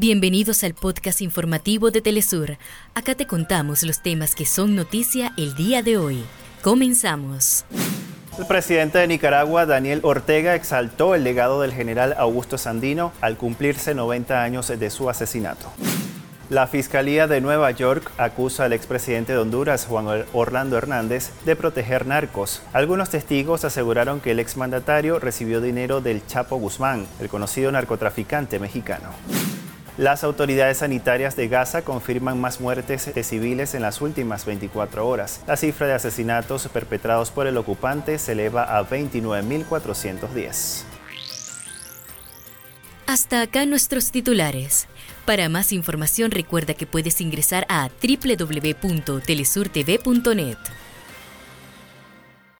Bienvenidos al podcast informativo de Telesur. Acá te contamos los temas que son noticia el día de hoy. Comenzamos. El presidente de Nicaragua, Daniel Ortega, exaltó el legado del general Augusto Sandino al cumplirse 90 años de su asesinato. La Fiscalía de Nueva York acusa al expresidente de Honduras, Juan Orlando Hernández, de proteger narcos. Algunos testigos aseguraron que el exmandatario recibió dinero del Chapo Guzmán, el conocido narcotraficante mexicano. Las autoridades sanitarias de Gaza confirman más muertes de civiles en las últimas 24 horas. La cifra de asesinatos perpetrados por el ocupante se eleva a 29.410. Hasta acá nuestros titulares. Para más información recuerda que puedes ingresar a www.telesurtv.net.